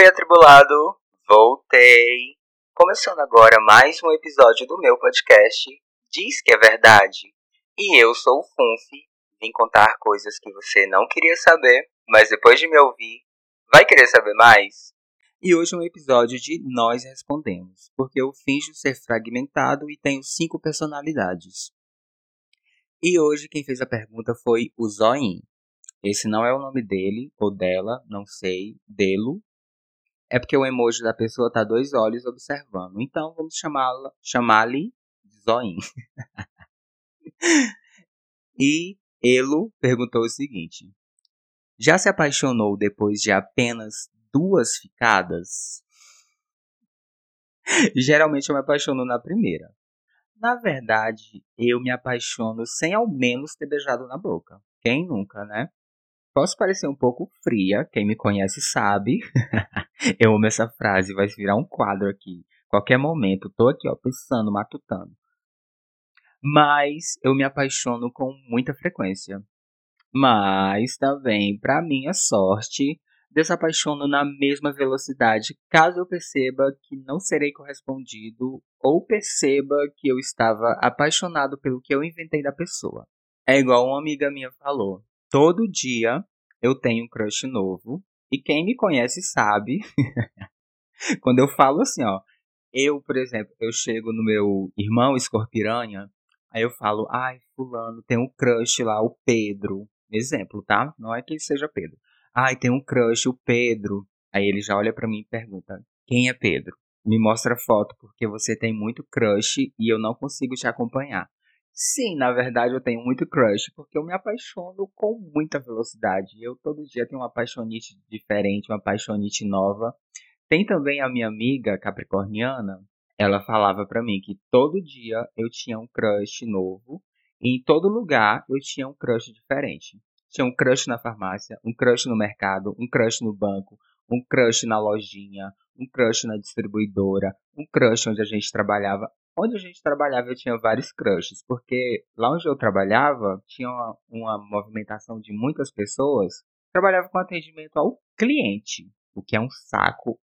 Oi, atribulado! Voltei! Começando agora mais um episódio do meu podcast Diz que é Verdade. E eu sou o Funfi, vim contar coisas que você não queria saber, mas depois de me ouvir, vai querer saber mais? E hoje é um episódio de Nós Respondemos, porque eu finjo ser fragmentado e tenho cinco personalidades. E hoje quem fez a pergunta foi o Zoin. Esse não é o nome dele ou dela, não sei, delo. É porque o emoji da pessoa tá dois olhos observando. Então vamos chamá-la, chamá-lhe de e Elo perguntou o seguinte: Já se apaixonou depois de apenas duas ficadas? Geralmente eu me apaixono na primeira. Na verdade, eu me apaixono sem ao menos ter beijado na boca. Quem nunca, né? Posso parecer um pouco fria, quem me conhece sabe. eu amo essa frase, vai virar um quadro aqui. Qualquer momento, tô aqui, ó, pensando, matutando. Mas eu me apaixono com muita frequência. Mas também, para minha sorte, desapaixono na mesma velocidade caso eu perceba que não serei correspondido ou perceba que eu estava apaixonado pelo que eu inventei da pessoa. É igual uma amiga minha falou: todo dia eu tenho um crush novo e quem me conhece sabe. quando eu falo assim, ó, eu, por exemplo, eu chego no meu irmão escorpiranha, aí eu falo, ai, fulano, tem um crush lá, o Pedro. Exemplo, tá? Não é que ele seja Pedro. Ai, tem um crush, o Pedro. Aí ele já olha para mim e pergunta: Quem é Pedro? Me mostra a foto, porque você tem muito crush e eu não consigo te acompanhar. Sim, na verdade eu tenho muito crush, porque eu me apaixono com muita velocidade. Eu todo dia tenho uma apaixonite diferente, uma apaixonite nova. Tem também a minha amiga capricorniana, ela falava para mim que todo dia eu tinha um crush novo e em todo lugar eu tinha um crush diferente. Tinha um crush na farmácia, um crush no mercado, um crush no banco, um crush na lojinha, um crush na distribuidora, um crush onde a gente trabalhava. Onde a gente trabalhava eu tinha vários crushes, porque lá onde eu trabalhava tinha uma, uma movimentação de muitas pessoas. Trabalhava com atendimento ao cliente, o que é um saco,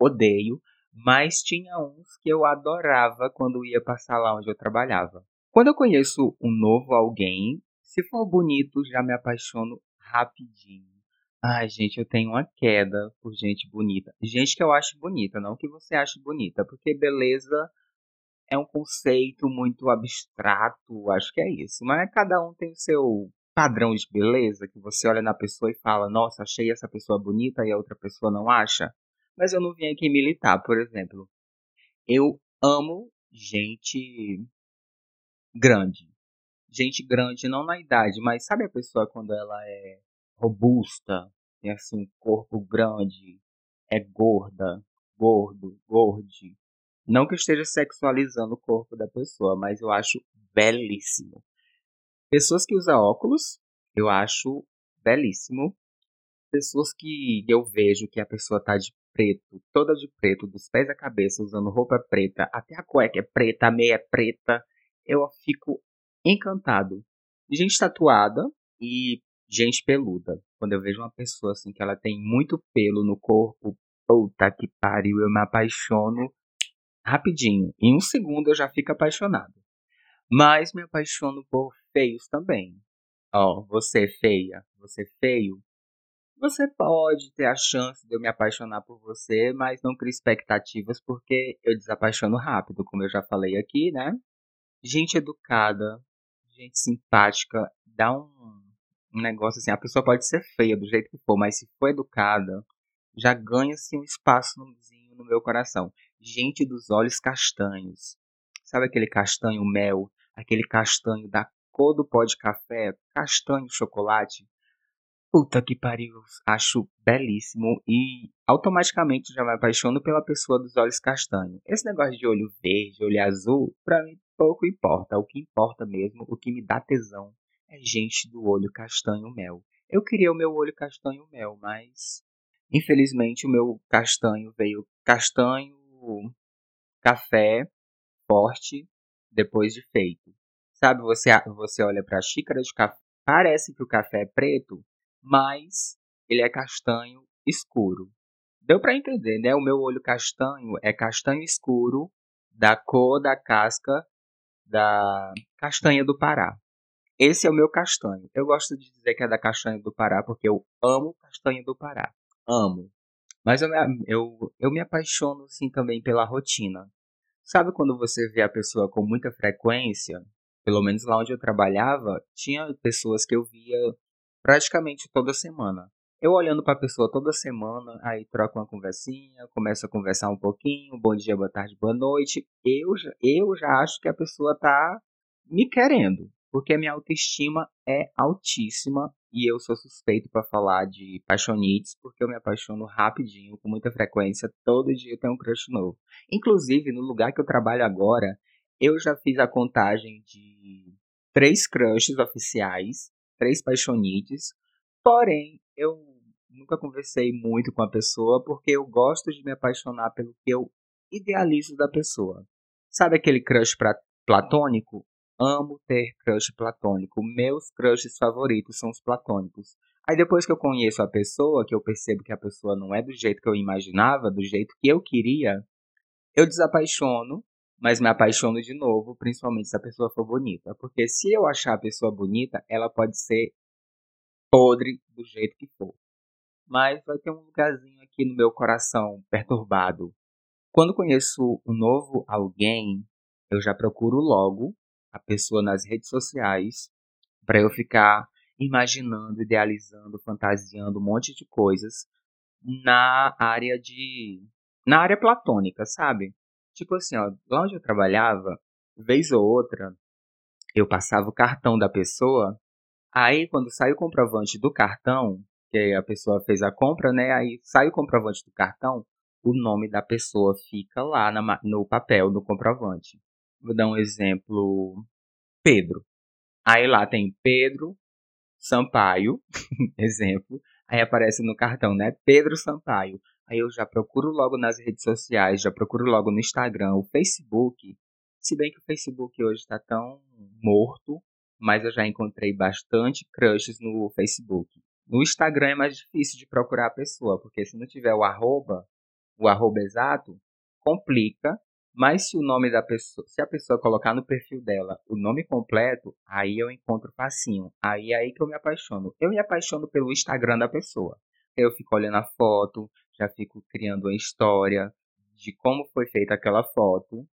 odeio, mas tinha uns que eu adorava quando ia passar lá onde eu trabalhava. Quando eu conheço um novo alguém, se for bonito, já me apaixono rapidinho. Ai, gente, eu tenho uma queda por gente bonita. Gente que eu acho bonita, não que você ache bonita, porque beleza é um conceito muito abstrato, acho que é isso. Mas cada um tem o seu padrão de beleza, que você olha na pessoa e fala, nossa, achei essa pessoa bonita e a outra pessoa não acha. Mas eu não vim aqui militar, por exemplo. Eu amo gente grande gente grande, não na idade, mas sabe a pessoa quando ela é robusta, tem assim um corpo grande, é gorda, gordo, gorde. Não que esteja sexualizando o corpo da pessoa, mas eu acho belíssimo. Pessoas que usam óculos, eu acho belíssimo. Pessoas que eu vejo que a pessoa tá de preto, toda de preto, dos pés à cabeça, usando roupa preta, até a cueca é preta, a meia é preta, eu fico encantado. Gente tatuada e gente peluda. Quando eu vejo uma pessoa assim que ela tem muito pelo no corpo, puta que pariu, eu me apaixono rapidinho. Em um segundo eu já fico apaixonado. Mas me apaixono por feios também. Ó, oh, você é feia, você é feio. Você pode ter a chance de eu me apaixonar por você, mas não crie expectativas porque eu desapaixono rápido, como eu já falei aqui, né? Gente educada, gente simpática, dá um, um negócio assim. A pessoa pode ser feia do jeito que for, mas se for educada, já ganha-se um espaço no meu coração. Gente dos olhos castanhos. Sabe aquele castanho mel? Aquele castanho da cor do pó de café? Castanho chocolate? Puta que pariu, acho belíssimo e automaticamente já me apaixono pela pessoa dos olhos castanhos. Esse negócio de olho verde, olho azul, pra mim pouco importa. O que importa mesmo, o que me dá tesão, é gente do olho castanho mel. Eu queria o meu olho castanho mel, mas infelizmente o meu castanho veio castanho café forte depois de feito. Sabe, você você olha para a xícara de café, parece que o café é preto, mas ele é castanho escuro. Deu para entender, né? O meu olho castanho é castanho escuro da cor da casca da castanha do Pará. Esse é o meu castanho. Eu gosto de dizer que é da castanha do Pará porque eu amo castanha do Pará. Amo. Mas eu, eu, eu me apaixono sim também pela rotina. Sabe quando você vê a pessoa com muita frequência? Pelo menos lá onde eu trabalhava, tinha pessoas que eu via praticamente toda semana. Eu olhando para a pessoa toda semana, aí troca uma conversinha, começa a conversar um pouquinho, bom dia, boa tarde, boa noite. Eu, eu já acho que a pessoa tá me querendo, porque a minha autoestima é altíssima e eu sou suspeito para falar de paixonites, porque eu me apaixono rapidinho, com muita frequência, todo dia eu tenho um crush novo. Inclusive, no lugar que eu trabalho agora, eu já fiz a contagem de três crushes oficiais, três paixonites, porém, eu nunca conversei muito com a pessoa porque eu gosto de me apaixonar pelo que eu idealizo da pessoa. Sabe aquele crush platônico? Amo ter crush platônico. Meus crushes favoritos são os platônicos. Aí depois que eu conheço a pessoa, que eu percebo que a pessoa não é do jeito que eu imaginava, do jeito que eu queria, eu desapaixono, mas me apaixono de novo, principalmente se a pessoa for bonita. Porque se eu achar a pessoa bonita, ela pode ser podre do jeito que for. Mas vai ter um lugarzinho aqui no meu coração perturbado. Quando conheço um novo alguém, eu já procuro logo a pessoa nas redes sociais para eu ficar imaginando, idealizando, fantasiando um monte de coisas na área de na área platônica, sabe? Tipo assim, ó, lá onde eu trabalhava, vez ou outra, eu passava o cartão da pessoa, aí quando sai o comprovante do cartão, que a pessoa fez a compra, né? Aí sai o comprovante do cartão, o nome da pessoa fica lá na, no papel, no comprovante. Vou dar um exemplo Pedro. Aí lá tem Pedro Sampaio, exemplo. Aí aparece no cartão, né? Pedro Sampaio. Aí eu já procuro logo nas redes sociais, já procuro logo no Instagram, o Facebook. Se bem que o Facebook hoje está tão morto, mas eu já encontrei bastante crushes no Facebook. No Instagram é mais difícil de procurar a pessoa, porque se não tiver o arroba, o arroba exato, complica mas se o nome da pessoa, se a pessoa colocar no perfil dela o nome completo, aí eu encontro facinho. Aí é aí que eu me apaixono. Eu me apaixono pelo Instagram da pessoa. Eu fico olhando a foto, já fico criando uma história de como foi feita aquela foto.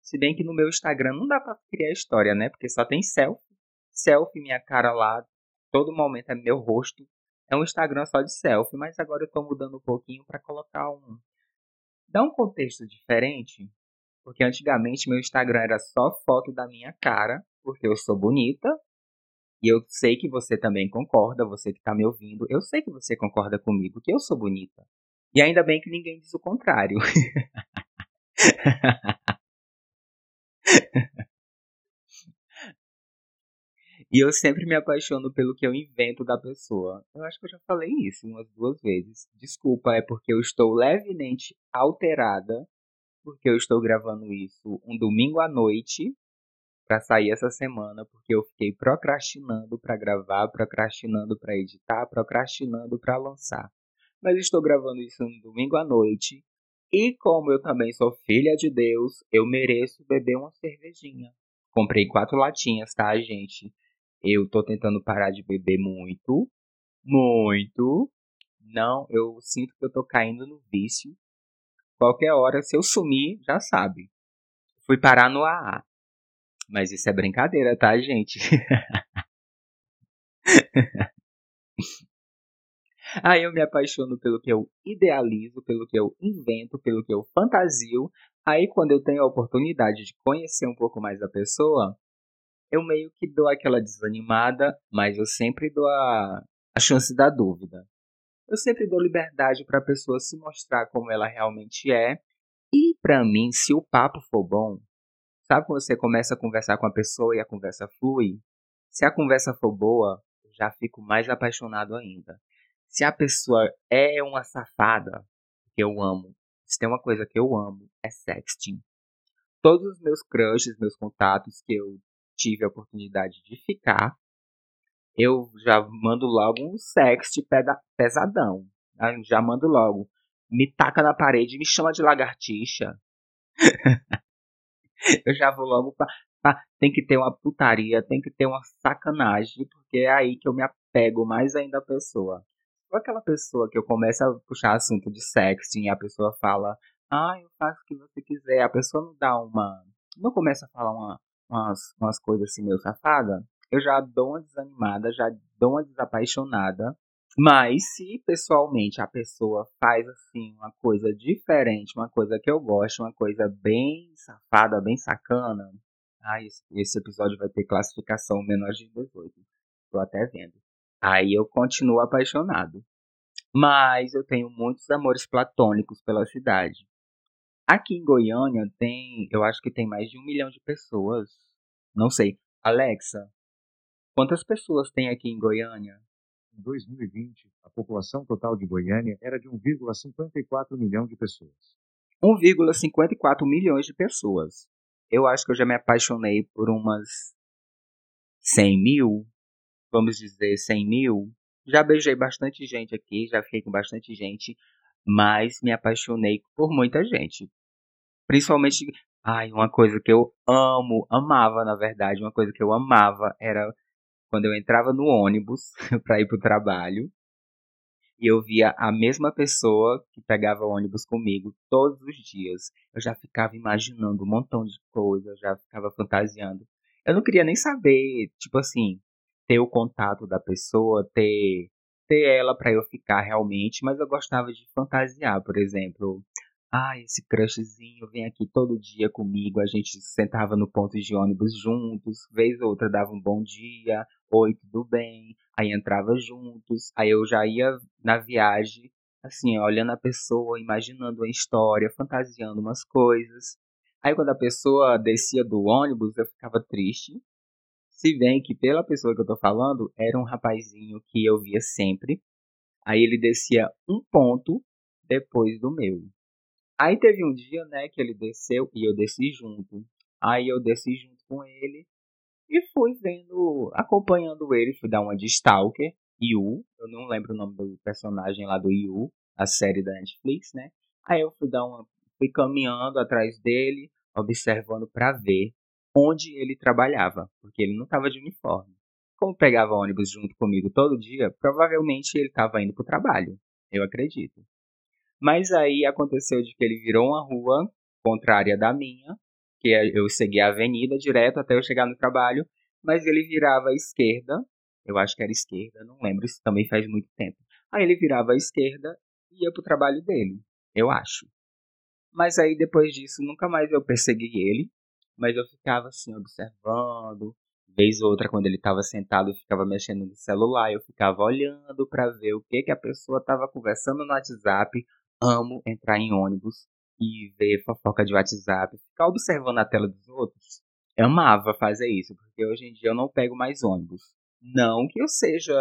Se bem que no meu Instagram não dá para criar história, né? Porque só tem selfie. Selfie, minha cara lá, todo momento é meu rosto. É um Instagram só de selfie, mas agora eu tô mudando um pouquinho para colocar um dar um contexto diferente porque antigamente meu Instagram era só foto da minha cara, porque eu sou bonita. E eu sei que você também concorda, você que está me ouvindo. Eu sei que você concorda comigo, que eu sou bonita. E ainda bem que ninguém diz o contrário. E eu sempre me apaixono pelo que eu invento da pessoa. Eu acho que eu já falei isso umas duas vezes. Desculpa, é porque eu estou levemente alterada porque eu estou gravando isso um domingo à noite para sair essa semana, porque eu fiquei procrastinando para gravar, procrastinando para editar, procrastinando para lançar. Mas estou gravando isso um domingo à noite e como eu também sou filha de Deus, eu mereço beber uma cervejinha. Comprei quatro latinhas, tá, gente? Eu tô tentando parar de beber muito, muito. Não, eu sinto que eu tô caindo no vício Qualquer hora, se eu sumir, já sabe. Fui parar no AA. Mas isso é brincadeira, tá, gente? Aí eu me apaixono pelo que eu idealizo, pelo que eu invento, pelo que eu fantasio. Aí quando eu tenho a oportunidade de conhecer um pouco mais da pessoa, eu meio que dou aquela desanimada, mas eu sempre dou a, a chance da dúvida. Eu sempre dou liberdade para a pessoa se mostrar como ela realmente é. E para mim, se o papo for bom, sabe quando você começa a conversar com a pessoa e a conversa flui? Se a conversa for boa, eu já fico mais apaixonado ainda. Se a pessoa é uma safada, que eu amo, se tem uma coisa que eu amo, é sexting. Todos os meus crushes, meus contatos que eu tive a oportunidade de ficar, eu já mando logo um sexo pesadão. Já mando logo. me taca na parede, me chama de lagartixa. eu já vou logo pra, pra, Tem que ter uma putaria, tem que ter uma sacanagem, porque é aí que eu me apego mais ainda à pessoa. Ou aquela pessoa que eu começo a puxar assunto de sexo e a pessoa fala, ah, eu faço o que você quiser. A pessoa não dá uma. Não começa a falar uma, umas, umas coisas assim meio safada. Eu já dou uma desanimada, já dou uma desapaixonada. Mas se pessoalmente a pessoa faz assim uma coisa diferente, uma coisa que eu gosto, uma coisa bem safada, bem sacana, ah, esse, esse episódio vai ter classificação menor de 18. Tô até vendo. Aí eu continuo apaixonado. Mas eu tenho muitos amores platônicos pela cidade. Aqui em Goiânia tem, eu acho que tem mais de um milhão de pessoas. Não sei. Alexa, quantas pessoas tem aqui em Goiânia? Em 2020, a população total de Goiânia era de 1,54 milhão de pessoas. 1,54 milhões de pessoas. Eu acho que eu já me apaixonei por umas 100 mil, vamos dizer 100 mil. Já beijei bastante gente aqui, já fiquei com bastante gente, mas me apaixonei por muita gente. Principalmente, ai, uma coisa que eu amo, amava na verdade, uma coisa que eu amava era quando eu entrava no ônibus para ir pro trabalho e eu via a mesma pessoa que pegava o ônibus comigo todos os dias. Eu já ficava imaginando um montão de coisas, já ficava fantasiando. Eu não queria nem saber, tipo assim, ter o contato da pessoa, ter ter ela para eu ficar realmente, mas eu gostava de fantasiar, por exemplo. Ah, esse crushzinho vem aqui todo dia comigo, a gente sentava no ponto de ônibus juntos, vez ou outra dava um bom dia, oi, tudo bem, aí entrava juntos, aí eu já ia na viagem, assim, olhando a pessoa, imaginando a história, fantasiando umas coisas. Aí quando a pessoa descia do ônibus, eu ficava triste, se bem que pela pessoa que eu tô falando, era um rapazinho que eu via sempre. Aí ele descia um ponto depois do meu. Aí teve um dia, né, que ele desceu e eu desci junto. Aí eu desci junto com ele e fui vendo, acompanhando ele, fui dar uma de Stalker, Yu, eu não lembro o nome do personagem lá do Yu, a série da Netflix, né? Aí eu fui dar uma, fui caminhando atrás dele, observando para ver onde ele trabalhava, porque ele não estava de uniforme. Como pegava ônibus junto comigo todo dia, provavelmente ele estava indo para o trabalho, eu acredito. Mas aí aconteceu de que ele virou uma rua contrária da minha, que é, eu segui a avenida direto até eu chegar no trabalho, mas ele virava à esquerda, eu acho que era esquerda, não lembro, isso também faz muito tempo. Aí ele virava à esquerda e ia para o trabalho dele, eu acho. Mas aí depois disso nunca mais eu persegui ele, mas eu ficava assim, observando. Vez ou outra, quando ele estava sentado, eu ficava mexendo no celular, eu ficava olhando para ver o que, que a pessoa estava conversando no WhatsApp. Amo entrar em ônibus e ver fofoca de WhatsApp, ficar observando a tela dos outros. Eu amava fazer isso, porque hoje em dia eu não pego mais ônibus. Não que eu seja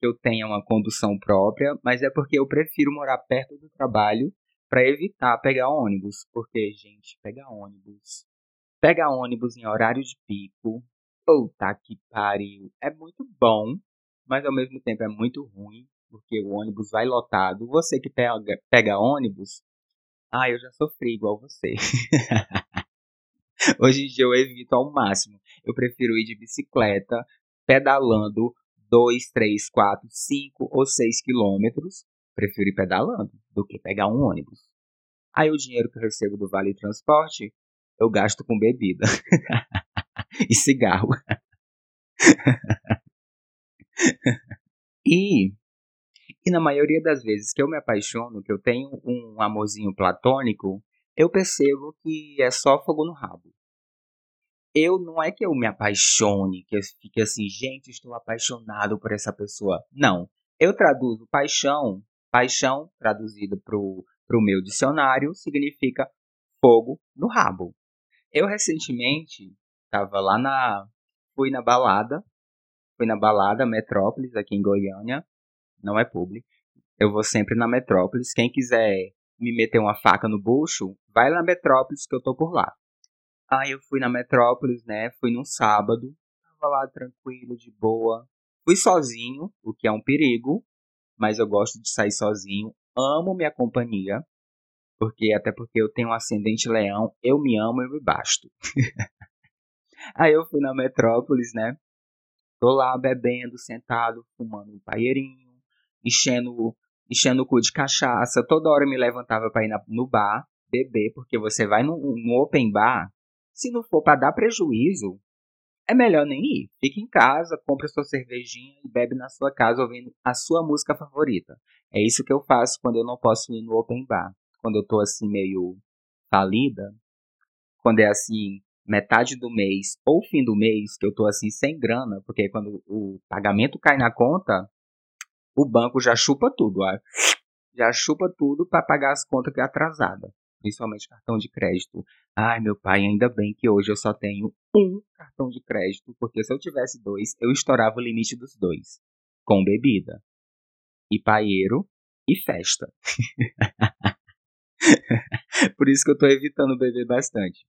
que eu tenha uma condução própria, mas é porque eu prefiro morar perto do trabalho para evitar pegar ônibus, porque gente, pegar ônibus Pega ônibus em horário de pico. Puta que pariu. É muito bom, mas ao mesmo tempo é muito ruim, porque o ônibus vai lotado. Você que pega, pega ônibus, ah, eu já sofri igual você. Hoje em dia eu evito ao máximo. Eu prefiro ir de bicicleta, pedalando 2, 3, 4, 5 ou 6 quilômetros. Prefiro ir pedalando do que pegar um ônibus. Aí o dinheiro que eu recebo do Vale Transporte, eu gasto com bebida e cigarro. e, e na maioria das vezes que eu me apaixono, que eu tenho um amorzinho platônico, eu percebo que é só fogo no rabo. Eu não é que eu me apaixone, que eu fique assim, gente, estou apaixonado por essa pessoa. Não. Eu traduzo paixão, paixão traduzido para o meu dicionário, significa fogo no rabo. Eu recentemente estava lá na. Fui na balada. Fui na balada Metrópolis, aqui em Goiânia. Não é público. Eu vou sempre na Metrópolis. Quem quiser me meter uma faca no bucho, vai na Metrópolis que eu tô por lá. Aí eu fui na Metrópolis, né? Fui num sábado. Tava lá tranquilo, de boa. Fui sozinho, o que é um perigo. Mas eu gosto de sair sozinho. amo minha companhia, porque até porque eu tenho um ascendente leão, eu me amo, eu me basto. Aí eu fui na Metrópolis, né? Tô lá bebendo, sentado, fumando um paeirinho, enchendo, enchendo o cu de cachaça. Toda hora eu me levantava para ir na, no bar, beber, porque você vai no, open bar, se não for para dar prejuízo, é melhor nem ir. Fique em casa, compre sua cervejinha e bebe na sua casa ouvindo a sua música favorita. É isso que eu faço quando eu não posso ir no open bar. Quando eu tô assim meio falida, quando é assim metade do mês ou fim do mês, que eu tô assim sem grana, porque quando o pagamento cai na conta, o banco já chupa tudo, ó. já chupa tudo para pagar as contas que é atrasada, principalmente cartão de crédito. Ai, meu pai, ainda bem que hoje eu só tenho um cartão de crédito, porque se eu tivesse dois, eu estourava o limite dos dois, com bebida, e paieiro e festa. Por isso que eu tô evitando beber bastante.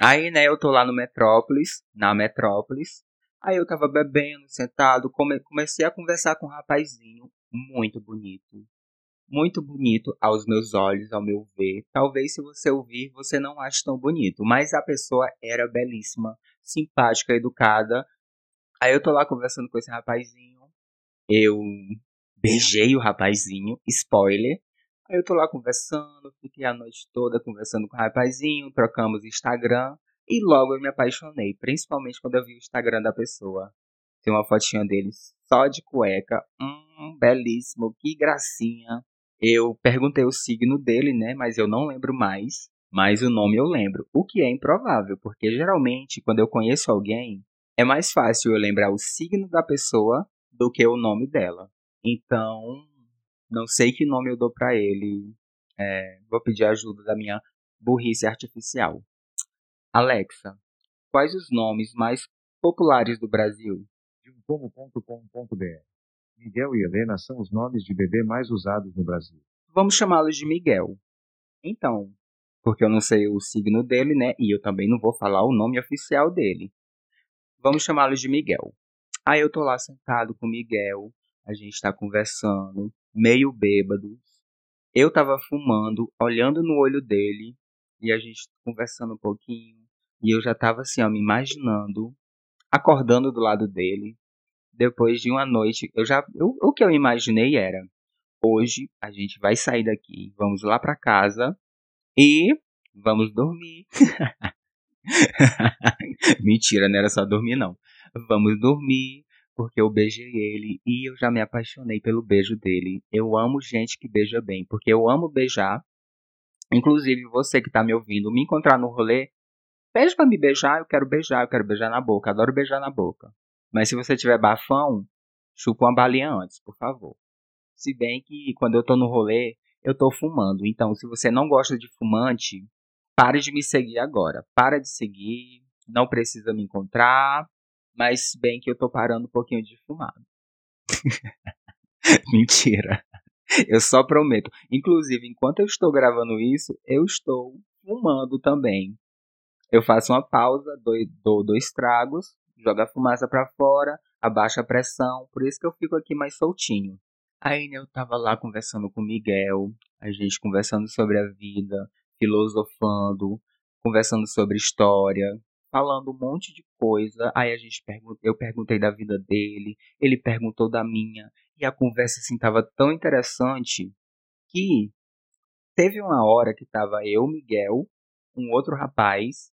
Aí, né, eu tô lá no Metrópolis, na Metrópolis, Aí eu tava bebendo, sentado, come, comecei a conversar com um rapazinho muito bonito. Muito bonito aos meus olhos, ao meu ver. Talvez se você ouvir, você não ache tão bonito. Mas a pessoa era belíssima, simpática, educada. Aí eu tô lá conversando com esse rapazinho. Eu beijei o rapazinho, spoiler. Aí eu tô lá conversando, fiquei a noite toda conversando com o rapazinho, trocamos Instagram. E logo eu me apaixonei, principalmente quando eu vi o Instagram da pessoa. Tem uma fotinha deles só de cueca. Hum, belíssimo, que gracinha. Eu perguntei o signo dele, né? Mas eu não lembro mais. Mas o nome eu lembro. O que é improvável, porque geralmente quando eu conheço alguém, é mais fácil eu lembrar o signo da pessoa do que o nome dela. Então, não sei que nome eu dou para ele. É, vou pedir ajuda da minha burrice artificial. Alexa, quais os nomes mais populares do Brasil? Como.com.br Miguel e Helena são os nomes de bebê mais usados no Brasil. Vamos chamá-los de Miguel. Então, porque eu não sei o signo dele, né? E eu também não vou falar o nome oficial dele. Vamos chamá-lo de Miguel. Aí eu tô lá sentado com o Miguel, a gente tá conversando, meio bêbados. Eu tava fumando, olhando no olho dele, e a gente conversando um pouquinho. E eu já tava assim, ó, me imaginando, acordando do lado dele. Depois de uma noite, eu já. Eu, o que eu imaginei era: hoje a gente vai sair daqui, vamos lá para casa e vamos dormir. Mentira, não era só dormir, não. Vamos dormir, porque eu beijei ele e eu já me apaixonei pelo beijo dele. Eu amo gente que beija bem, porque eu amo beijar. Inclusive, você que tá me ouvindo, me encontrar no rolê, Pede para me beijar, eu quero beijar, eu quero beijar na boca, adoro beijar na boca. Mas se você tiver bafão, chupa uma balinha antes, por favor. Se bem que quando eu tô no rolê, eu tô fumando. Então, se você não gosta de fumante, pare de me seguir agora. Para de seguir, não precisa me encontrar. Mas bem que eu tô parando um pouquinho de fumar. Mentira. Eu só prometo. Inclusive, enquanto eu estou gravando isso, eu estou fumando também. Eu faço uma pausa, dou, dou dois tragos, jogo a fumaça para fora, abaixo a pressão, por isso que eu fico aqui mais soltinho. Aí né, eu tava lá conversando com o Miguel, a gente conversando sobre a vida, filosofando, conversando sobre história, falando um monte de coisa. Aí a gente pergun eu perguntei da vida dele, ele perguntou da minha, e a conversa assim tava tão interessante que teve uma hora que tava eu, Miguel, um outro rapaz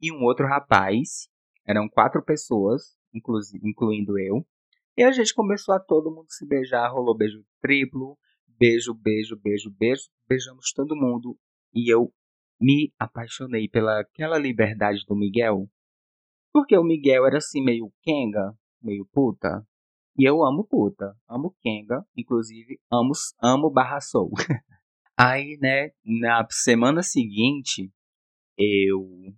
e um outro rapaz. Eram quatro pessoas, incluindo eu. E a gente começou a todo mundo se beijar, rolou beijo triplo, beijo, beijo, beijo, beijo. Beijamos todo mundo. E eu me apaixonei pela aquela liberdade do Miguel. Porque o Miguel era assim meio kenga, meio puta. E eu amo puta, amo kenga, inclusive amo, amo barra soul. Aí, né, na semana seguinte, eu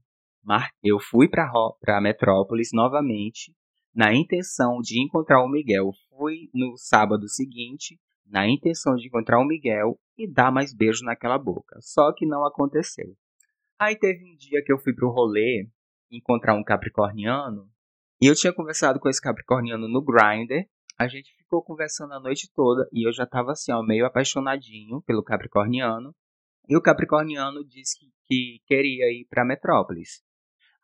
eu fui para Metrópolis novamente na intenção de encontrar o Miguel. Fui no sábado seguinte na intenção de encontrar o Miguel e dar mais beijo naquela boca. Só que não aconteceu. Aí teve um dia que eu fui pro rolê encontrar um capricorniano e eu tinha conversado com esse capricorniano no Grindr. A gente ficou conversando a noite toda e eu já tava assim, ó, meio apaixonadinho pelo Capricorniano. E o Capricorniano disse que, que queria ir para Metrópolis.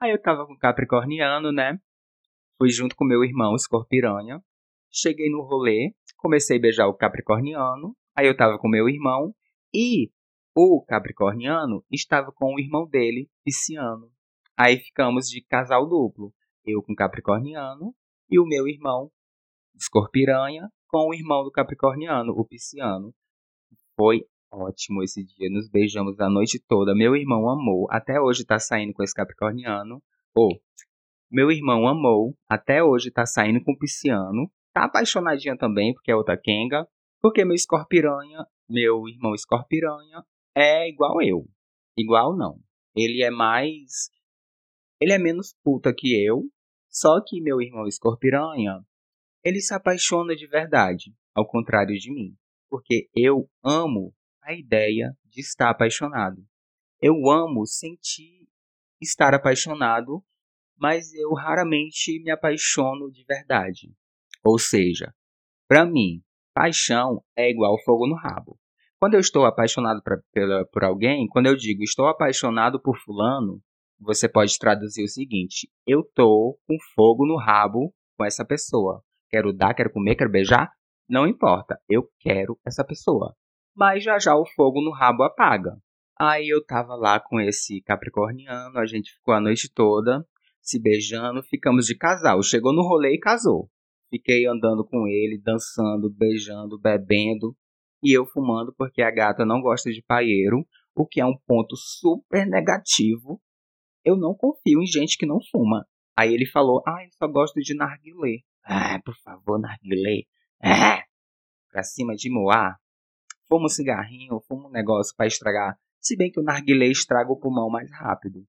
Aí eu tava com Capricorniano, né? Fui junto com meu irmão, Escorpiranha. Cheguei no rolê, comecei a beijar o Capricorniano. Aí eu tava com meu irmão e o Capricorniano estava com o irmão dele, Pisciano. Aí ficamos de casal duplo. Eu com Capricorniano e o meu irmão, Escorpiranha, com o irmão do Capricorniano, o Pisciano. Foi ótimo esse dia. Nos beijamos a noite toda. Meu irmão amou. Até hoje tá saindo com esse Capricorniano. Ou, oh, meu irmão amou. Até hoje tá saindo com o Pisciano. Tá apaixonadinha também, porque é outra Kenga. Porque meu Escorpiranha, meu irmão Escorpiranha, é igual eu. Igual não. Ele é mais. Ele é menos puta que eu. Só que meu irmão Escorpiranha, ele se apaixona de verdade, ao contrário de mim. Porque eu amo a ideia de estar apaixonado. Eu amo sentir estar apaixonado, mas eu raramente me apaixono de verdade. Ou seja, para mim, paixão é igual fogo no rabo. Quando eu estou apaixonado pra, pela, por alguém, quando eu digo estou apaixonado por fulano, você pode traduzir o seguinte: eu tô com fogo no rabo com essa pessoa. Quero dar, quero comer, quero beijar? Não importa, eu quero essa pessoa. Mas já já o fogo no rabo apaga. Aí eu tava lá com esse capricorniano, a gente ficou a noite toda se beijando, ficamos de casal. Chegou no rolê e casou. Fiquei andando com ele, dançando, beijando, bebendo e eu fumando porque a gata não gosta de paieiro, o que é um ponto super negativo. Eu não confio em gente que não fuma. Aí ele falou: Ah, eu só gosto de narguilé. Ah, por favor, narguilé. Ah, pra cima de Moá. Fuma um cigarrinho, fuma um negócio para estragar. Se bem que o narguilé estraga o pulmão mais rápido.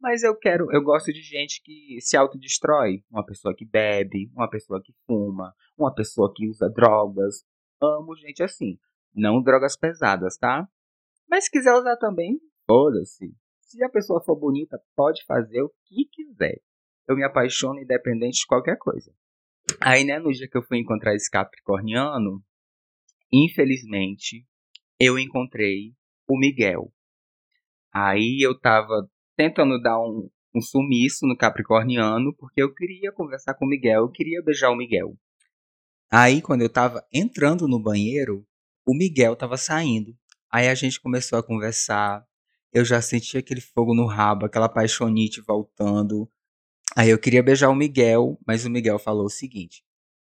Mas eu quero, eu gosto de gente que se autodestrói. Uma pessoa que bebe, uma pessoa que fuma, uma pessoa que usa drogas. Amo gente assim. Não drogas pesadas, tá? Mas se quiser usar também, foda-se. Se a pessoa for bonita, pode fazer o que quiser. Eu me apaixono independente de qualquer coisa. Aí, né, no dia que eu fui encontrar esse capricorniano, infelizmente, eu encontrei o Miguel. Aí eu tava tentando dar um, um sumiço no capricorniano, porque eu queria conversar com o Miguel, eu queria beijar o Miguel. Aí, quando eu tava entrando no banheiro, o Miguel estava saindo. Aí a gente começou a conversar. Eu já senti aquele fogo no rabo, aquela paixonite voltando. Aí eu queria beijar o Miguel, mas o Miguel falou o seguinte: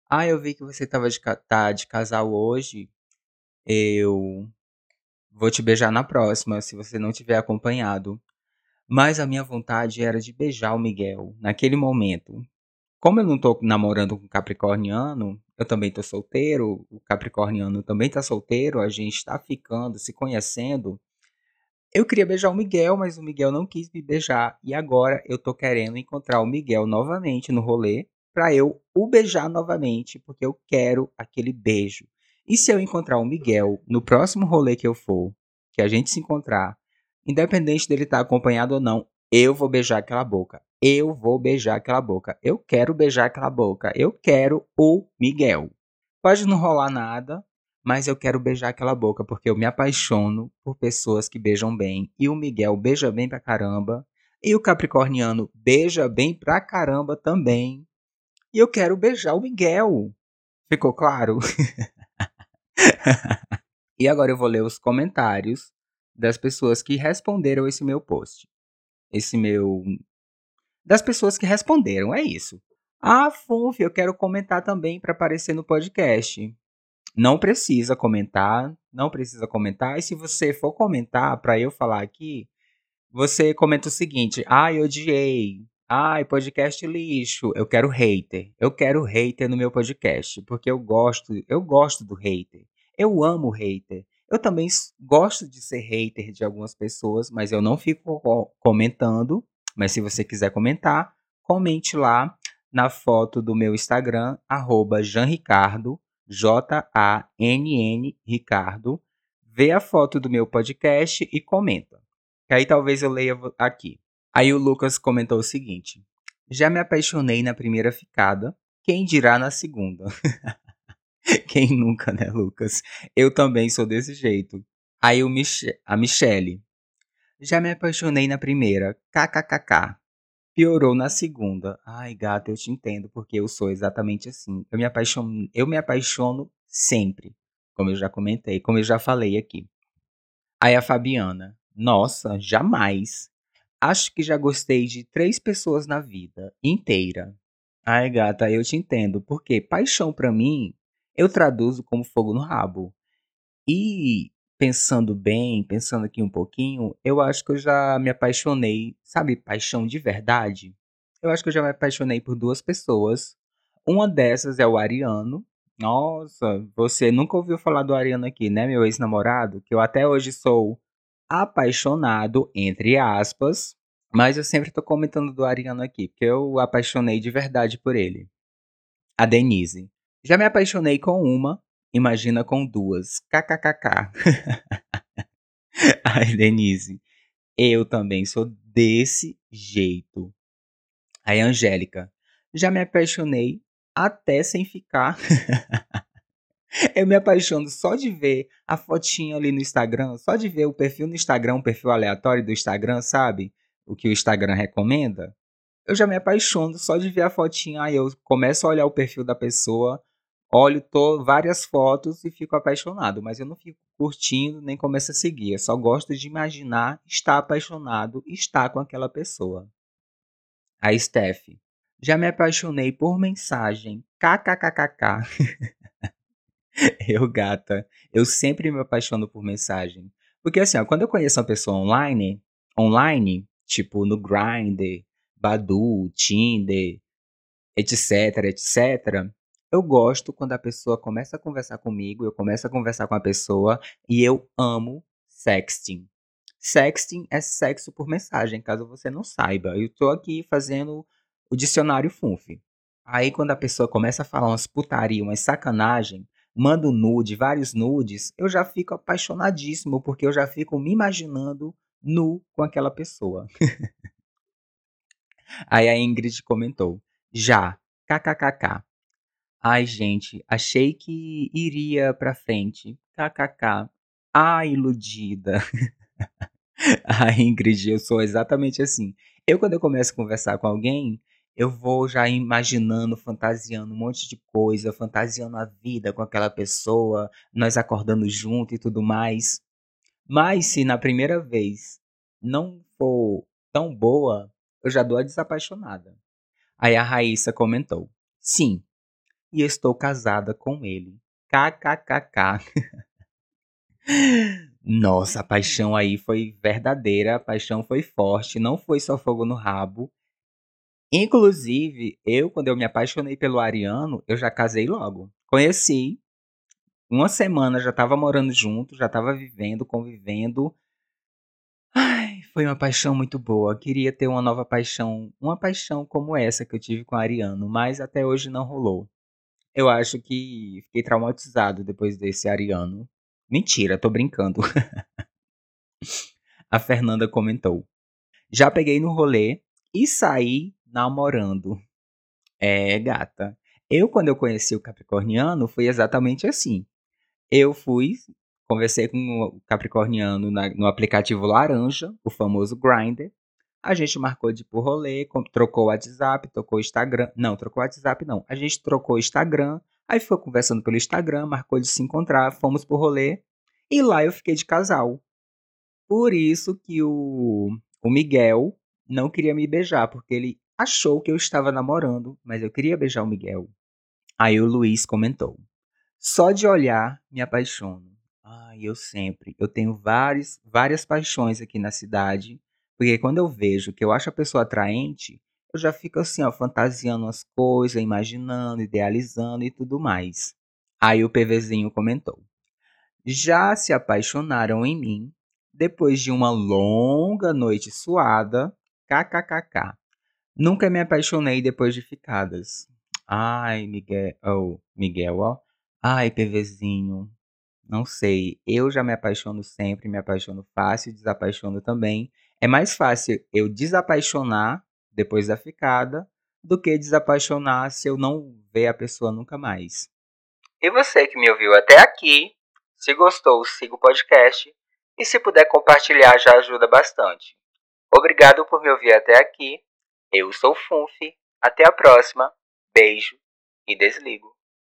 Ah, eu vi que você estava de, tá de casal hoje. Eu vou te beijar na próxima, se você não tiver acompanhado. Mas a minha vontade era de beijar o Miguel naquele momento. Como eu não tô namorando com capricorniano, eu também tô solteiro, o capricorniano também tá solteiro, a gente tá ficando, se conhecendo. Eu queria beijar o Miguel, mas o Miguel não quis me beijar. E agora eu tô querendo encontrar o Miguel novamente no rolê para eu o beijar novamente, porque eu quero aquele beijo. E se eu encontrar o Miguel no próximo rolê que eu for, que a gente se encontrar, independente dele estar tá acompanhado ou não, eu vou beijar aquela boca. Eu vou beijar aquela boca. Eu quero beijar aquela boca. Eu quero o Miguel. Pode não rolar nada, mas eu quero beijar aquela boca porque eu me apaixono por pessoas que beijam bem. E o Miguel beija bem pra caramba. E o Capricorniano beija bem pra caramba também. E eu quero beijar o Miguel. Ficou claro? e agora eu vou ler os comentários das pessoas que responderam esse meu post esse meu. Das pessoas que responderam, é isso. Ah, Funf, eu quero comentar também para aparecer no podcast. Não precisa comentar, não precisa comentar. E se você for comentar para eu falar aqui, você comenta o seguinte: ah, odiei. Ai, podcast lixo. Eu quero hater. Eu quero hater no meu podcast, porque eu gosto, eu gosto do hater. Eu amo hater. Eu também gosto de ser hater de algumas pessoas, mas eu não fico comentando. Mas se você quiser comentar, comente lá na foto do meu Instagram, arroba janricardo, J-A-N-N Ricardo. Vê a foto do meu podcast e comenta. Que aí talvez eu leia aqui. Aí o Lucas comentou o seguinte: Já me apaixonei na primeira ficada, quem dirá na segunda? Quem nunca, né, Lucas? Eu também sou desse jeito. Aí o Mich a Michelle. Já me apaixonei na primeira. KKKK. Piorou na segunda. Ai, gato, eu te entendo, porque eu sou exatamente assim. Eu me apaixono, eu me apaixono sempre. Como eu já comentei, como eu já falei aqui. Aí a Fabiana. Nossa, jamais. Acho que já gostei de três pessoas na vida inteira. Ai, gata, eu te entendo, porque paixão pra mim eu traduzo como fogo no rabo. E pensando bem, pensando aqui um pouquinho, eu acho que eu já me apaixonei, sabe, paixão de verdade? Eu acho que eu já me apaixonei por duas pessoas. Uma dessas é o Ariano. Nossa, você nunca ouviu falar do Ariano aqui, né, meu ex-namorado? Que eu até hoje sou apaixonado, entre aspas, mas eu sempre tô comentando do Ariano aqui, porque eu apaixonei de verdade por ele. A Denise. Já me apaixonei com uma, imagina com duas. KKKK. Ai, Denise. Eu também sou desse jeito. Aí, Angélica. Já me apaixonei até sem ficar. Eu me apaixono só de ver a fotinha ali no Instagram, só de ver o perfil no Instagram, um perfil aleatório do Instagram, sabe? O que o Instagram recomenda. Eu já me apaixono só de ver a fotinha, aí eu começo a olhar o perfil da pessoa, olho tô, várias fotos e fico apaixonado, mas eu não fico curtindo nem começo a seguir, eu só gosto de imaginar estar apaixonado e estar com aquela pessoa. A Steph. Já me apaixonei por mensagem. KKKKK. Eu, gata, eu sempre me apaixono por mensagem. Porque assim, ó, quando eu conheço uma pessoa online, online, tipo no Grindr, Badu, Tinder, etc, etc, eu gosto quando a pessoa começa a conversar comigo, eu começo a conversar com a pessoa e eu amo sexting. Sexting é sexo por mensagem, caso você não saiba. Eu tô aqui fazendo o dicionário FUNF. Aí quando a pessoa começa a falar umas putaria, umas sacanagem, manda um nude, vários nudes, eu já fico apaixonadíssimo, porque eu já fico me imaginando nu com aquela pessoa. Aí a Ingrid comentou: Já, kkkk. Ai, gente, achei que iria pra frente. KKK. Ai, iludida. a Ingrid, eu sou exatamente assim. Eu, quando eu começo a conversar com alguém, eu vou já imaginando, fantasiando um monte de coisa, fantasiando a vida com aquela pessoa, nós acordando junto e tudo mais. Mas se na primeira vez não for tão boa, eu já dou a desapaixonada. Aí a Raíssa comentou: Sim, e estou casada com ele. KKKK. Nossa, a paixão aí foi verdadeira, a paixão foi forte, não foi só fogo no rabo. Inclusive, eu, quando eu me apaixonei pelo Ariano, eu já casei logo. Conheci, uma semana já estava morando junto, já estava vivendo, convivendo. Ai, foi uma paixão muito boa. Queria ter uma nova paixão, uma paixão como essa que eu tive com o Ariano, mas até hoje não rolou. Eu acho que fiquei traumatizado depois desse Ariano. Mentira, tô brincando. A Fernanda comentou: Já peguei no rolê e saí namorando. É, gata. Eu, quando eu conheci o Capricorniano, foi exatamente assim. Eu fui, conversei com o Capricorniano na, no aplicativo Laranja, o famoso Grindr. A gente marcou de pro rolê, trocou o WhatsApp, trocou o Instagram. Não, trocou o WhatsApp não. A gente trocou o Instagram, aí ficou conversando pelo Instagram, marcou de se encontrar, fomos pro rolê. E lá eu fiquei de casal. Por isso que o, o Miguel não queria me beijar, porque ele achou que eu estava namorando, mas eu queria beijar o Miguel. Aí o Luiz comentou: Só de olhar me apaixono. Ai, eu sempre. Eu tenho várias, várias paixões aqui na cidade, porque quando eu vejo que eu acho a pessoa atraente, eu já fico assim, ó, fantasiando as coisas, imaginando, idealizando e tudo mais. Aí o PVzinho comentou: Já se apaixonaram em mim depois de uma longa noite suada, kkkk. Nunca me apaixonei depois de ficadas. Ai, Miguel, oh, Miguel, ó. Ai, PVzinho. Não sei. Eu já me apaixono sempre, me apaixono fácil, desapaixono também. É mais fácil eu desapaixonar depois da ficada do que desapaixonar se eu não ver a pessoa nunca mais. E você que me ouviu até aqui, se gostou, siga o podcast e se puder compartilhar já ajuda bastante. Obrigado por me ouvir até aqui. Eu sou Funfi. Até a próxima. Beijo e desligo.